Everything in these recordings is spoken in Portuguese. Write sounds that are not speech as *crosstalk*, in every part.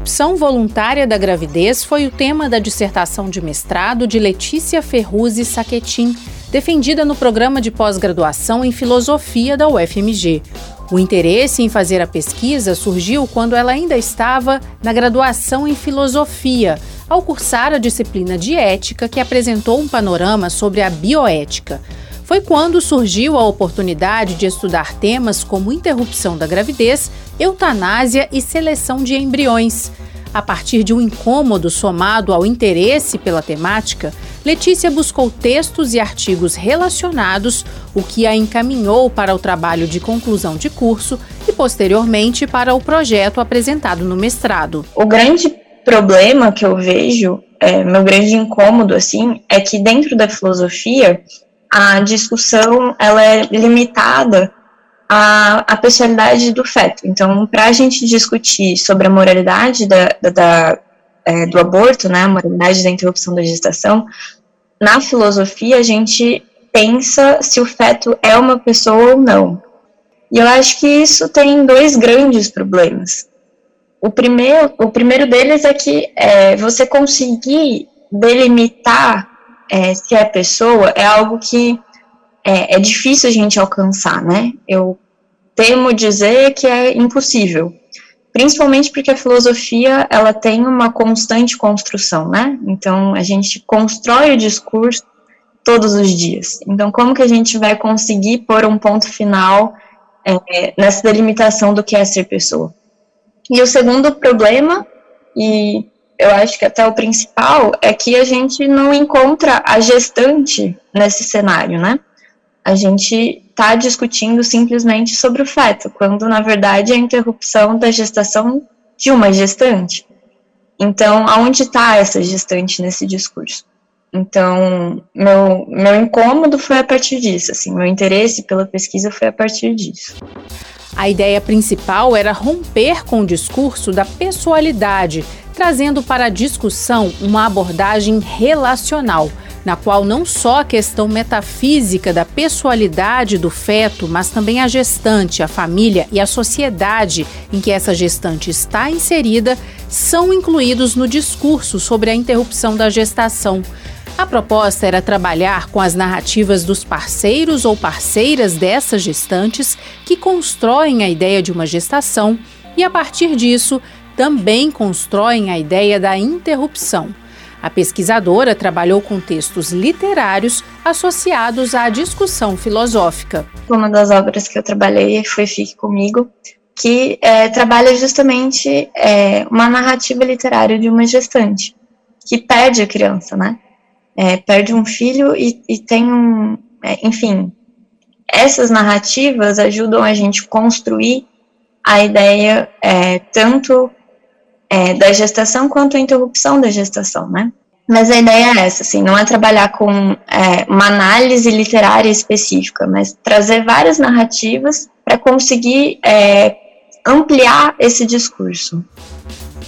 Interrupção voluntária da gravidez foi o tema da dissertação de mestrado de Letícia Ferruzzi Saquetin, defendida no programa de pós-graduação em filosofia da UFMG. O interesse em fazer a pesquisa surgiu quando ela ainda estava na graduação em filosofia, ao cursar a disciplina de ética que apresentou um panorama sobre a bioética foi quando surgiu a oportunidade de estudar temas como interrupção da gravidez, eutanásia e seleção de embriões. A partir de um incômodo somado ao interesse pela temática, Letícia buscou textos e artigos relacionados, o que a encaminhou para o trabalho de conclusão de curso e, posteriormente, para o projeto apresentado no mestrado. O grande problema que eu vejo, é, meu grande incômodo, assim, é que dentro da filosofia a discussão ela é limitada à, à pessoalidade do feto. Então, para a gente discutir sobre a moralidade da, da, da é, do aborto, né, a moralidade da interrupção da gestação, na filosofia a gente pensa se o feto é uma pessoa ou não. E eu acho que isso tem dois grandes problemas. O primeiro, o primeiro deles é que é, você conseguir delimitar é, se é pessoa é algo que é, é difícil a gente alcançar, né? Eu temo dizer que é impossível, principalmente porque a filosofia ela tem uma constante construção, né? Então a gente constrói o discurso todos os dias. Então como que a gente vai conseguir pôr um ponto final é, nessa delimitação do que é ser pessoa? E o segundo problema e eu acho que até o principal é que a gente não encontra a gestante nesse cenário, né? A gente está discutindo simplesmente sobre o feto, quando na verdade é a interrupção da gestação de uma gestante. Então, aonde está essa gestante nesse discurso? Então, meu, meu incômodo foi a partir disso, assim, meu interesse pela pesquisa foi a partir disso. A ideia principal era romper com o discurso da pessoalidade trazendo para a discussão uma abordagem relacional, na qual não só a questão metafísica da pessoalidade do feto, mas também a gestante, a família e a sociedade em que essa gestante está inserida são incluídos no discurso sobre a interrupção da gestação. A proposta era trabalhar com as narrativas dos parceiros ou parceiras dessas gestantes que constroem a ideia de uma gestação e, a partir disso, também constroem a ideia da interrupção. A pesquisadora trabalhou com textos literários associados à discussão filosófica. Uma das obras que eu trabalhei foi Fique Comigo, que é, trabalha justamente é, uma narrativa literária de uma gestante, que perde a criança, né? É, perde um filho e, e tem um. É, enfim, essas narrativas ajudam a gente construir a ideia é, tanto é, da gestação quanto a interrupção da gestação, né? Mas a ideia é essa, assim, não é trabalhar com é, uma análise literária específica, mas trazer várias narrativas para conseguir é, ampliar esse discurso.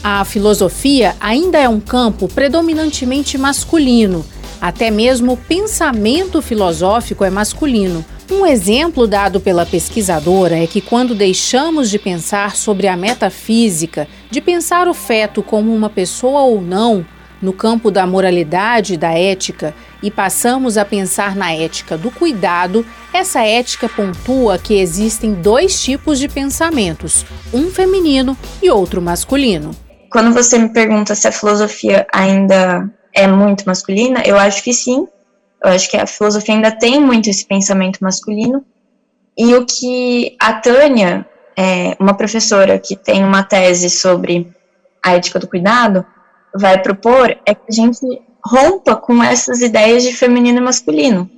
A filosofia ainda é um campo predominantemente masculino. Até mesmo o pensamento filosófico é masculino, um exemplo dado pela pesquisadora é que quando deixamos de pensar sobre a metafísica, de pensar o feto como uma pessoa ou não, no campo da moralidade e da ética, e passamos a pensar na ética do cuidado, essa ética pontua que existem dois tipos de pensamentos, um feminino e outro masculino. Quando você me pergunta se a filosofia ainda é muito masculina, eu acho que sim, eu acho que a filosofia ainda tem muito esse pensamento masculino. E o que a Tânia, é, uma professora que tem uma tese sobre a ética do cuidado, vai propor é que a gente rompa com essas ideias de feminino e masculino.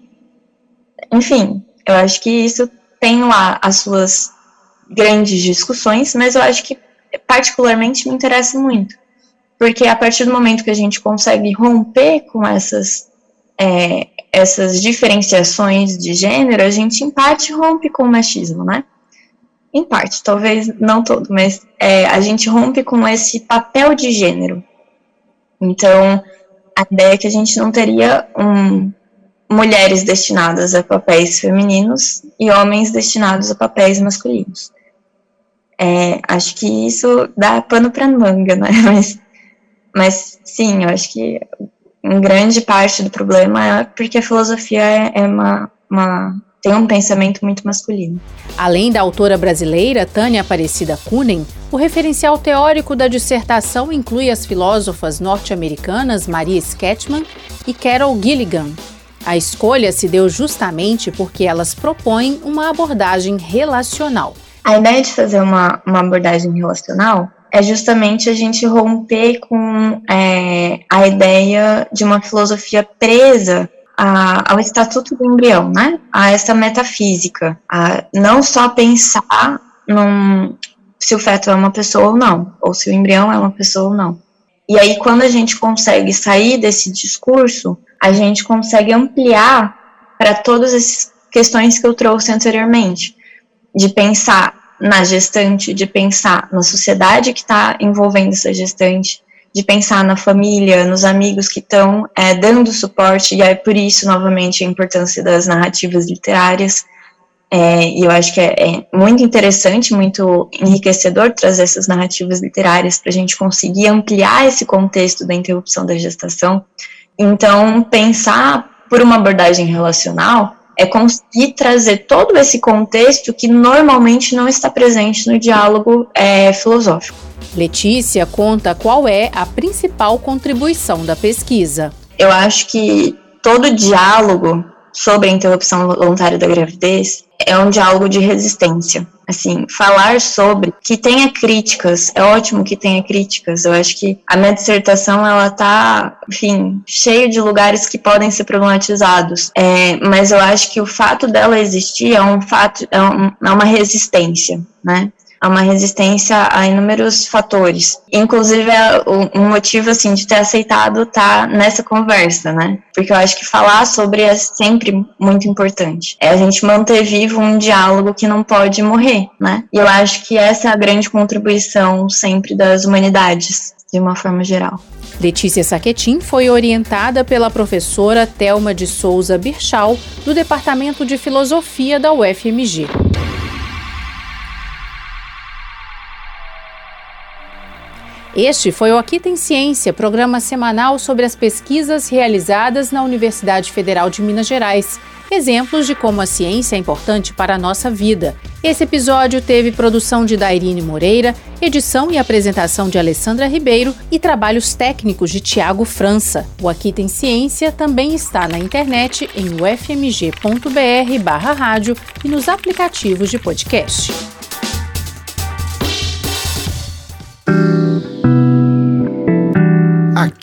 Enfim, eu acho que isso tem lá as suas grandes discussões, mas eu acho que particularmente me interessa muito. Porque a partir do momento que a gente consegue romper com essas é, essas diferenciações de gênero, a gente em parte rompe com o machismo, né? Em parte, talvez não todo, mas é, a gente rompe com esse papel de gênero. Então, a ideia é que a gente não teria um, mulheres destinadas a papéis femininos e homens destinados a papéis masculinos. É, acho que isso dá pano para manga, né? *laughs* Mas, mas sim, eu acho que em grande parte do problema é porque a filosofia é, é uma, uma tem um pensamento muito masculino. Além da autora brasileira Tânia Aparecida Kunen, o referencial teórico da dissertação inclui as filósofas norte-americanas Maria Sketchman e Carol Gilligan. A escolha se deu justamente porque elas propõem uma abordagem relacional. A ideia de fazer uma, uma abordagem relacional é justamente a gente romper com é, a ideia de uma filosofia presa a, ao estatuto do embrião, né? A essa metafísica, a não só pensar num, se o feto é uma pessoa ou não, ou se o embrião é uma pessoa ou não. E aí, quando a gente consegue sair desse discurso, a gente consegue ampliar para todas essas questões que eu trouxe anteriormente, de pensar na gestante, de pensar na sociedade que está envolvendo essa gestante, de pensar na família, nos amigos que estão é, dando suporte, e é por isso, novamente, a importância das narrativas literárias. É, e eu acho que é, é, muito interessante, muito enriquecedor trazer essas narrativas literárias para a gente conseguir ampliar esse contexto da interrupção da gestação. Então, pensar por uma abordagem relacional é conseguir trazer todo esse contexto que normalmente não está presente no diálogo é, filosófico. Letícia conta qual é a principal contribuição da pesquisa. Eu acho que todo diálogo sobre a interrupção voluntária da gravidez é um diálogo de resistência. Assim, falar sobre que tenha críticas, é ótimo que tenha críticas. Eu acho que a minha dissertação ela tá, enfim, cheia de lugares que podem ser problematizados. É, mas eu acho que o fato dela existir é um fato, é, um, é uma resistência, né? A uma resistência a inúmeros fatores. Inclusive, é um motivo, assim, de ter aceitado estar tá nessa conversa, né? Porque eu acho que falar sobre é sempre muito importante. É a gente manter vivo um diálogo que não pode morrer, né? E eu acho que essa é a grande contribuição sempre das humanidades, de uma forma geral. Letícia Saquetin foi orientada pela professora Telma de Souza Birchal, do Departamento de Filosofia da UFMG. Este foi o Aqui Tem Ciência, programa semanal sobre as pesquisas realizadas na Universidade Federal de Minas Gerais. Exemplos de como a ciência é importante para a nossa vida. Esse episódio teve produção de Dairine Moreira, edição e apresentação de Alessandra Ribeiro e trabalhos técnicos de Tiago França. O Aqui Tem Ciência também está na internet em ufmg.br/rádio e nos aplicativos de podcast.